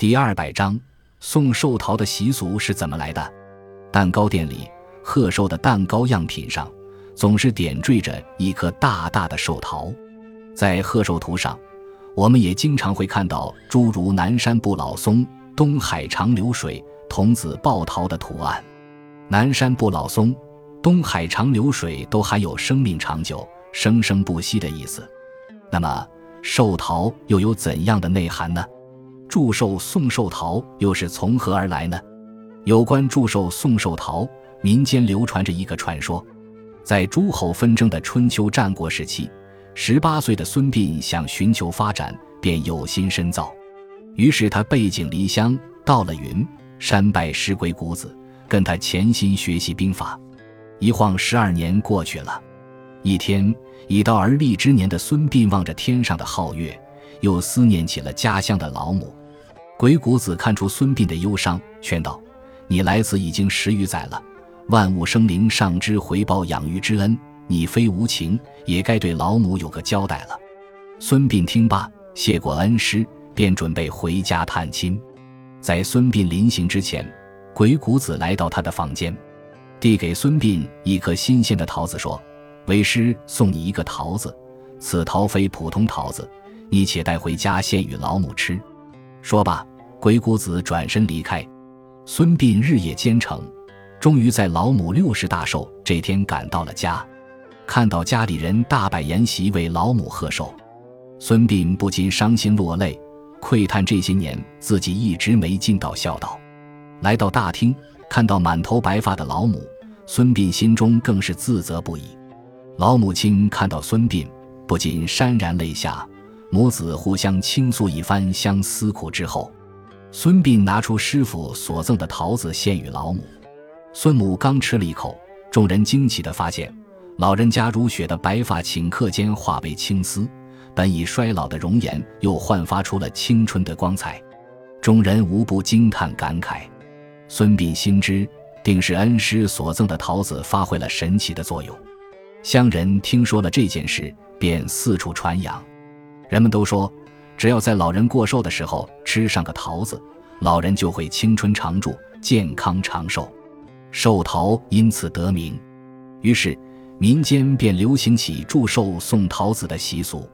第二百章送寿桃的习俗是怎么来的？蛋糕店里贺寿的蛋糕样品上总是点缀着一颗大大的寿桃，在贺寿图上，我们也经常会看到诸如南山不老松、东海长流水、童子抱桃的图案。南山不老松、东海长流水都含有生命长久、生生不息的意思。那么，寿桃又有怎样的内涵呢？祝寿送寿桃又是从何而来呢？有关祝寿送寿桃，民间流传着一个传说：在诸侯纷争的春秋战国时期，十八岁的孙膑想寻求发展，便有心深造。于是他背井离乡，到了云山拜师鬼谷子。跟他潜心学习兵法，一晃十二年过去了。一天，已到而立之年的孙膑望着天上的皓月，又思念起了家乡的老母。鬼谷子看出孙膑的忧伤，劝道：“你来此已经十余载了，万物生灵尚知回报养育之恩，你非无情，也该对老母有个交代了。”孙膑听罢，谢过恩师，便准备回家探亲。在孙膑临行之前，鬼谷子来到他的房间，递给孙膑一颗新鲜的桃子，说：“为师送你一个桃子，此桃非普通桃子，你且带回家献与老母吃。”说罢，鬼谷子转身离开。孙膑日夜兼程，终于在老母六十大寿这天赶到了家。看到家里人大摆筵席为老母贺寿，孙膑不禁伤心落泪，喟叹这些年自己一直没尽到孝道。来到大厅，看到满头白发的老母，孙膑心中更是自责不已。老母亲看到孙膑，不禁潸然泪下。母子互相倾诉一番相思苦之后，孙膑拿出师傅所赠的桃子献与老母。孙母刚吃了一口，众人惊奇地发现，老人家如雪的白发顷刻间化为青丝，本已衰老的容颜又焕发出了青春的光彩。众人无不惊叹感慨。孙膑心知，定是恩师所赠的桃子发挥了神奇的作用。乡人听说了这件事，便四处传扬。人们都说，只要在老人过寿的时候吃上个桃子，老人就会青春常驻、健康长寿。寿桃因此得名，于是民间便流行起祝寿送桃子的习俗。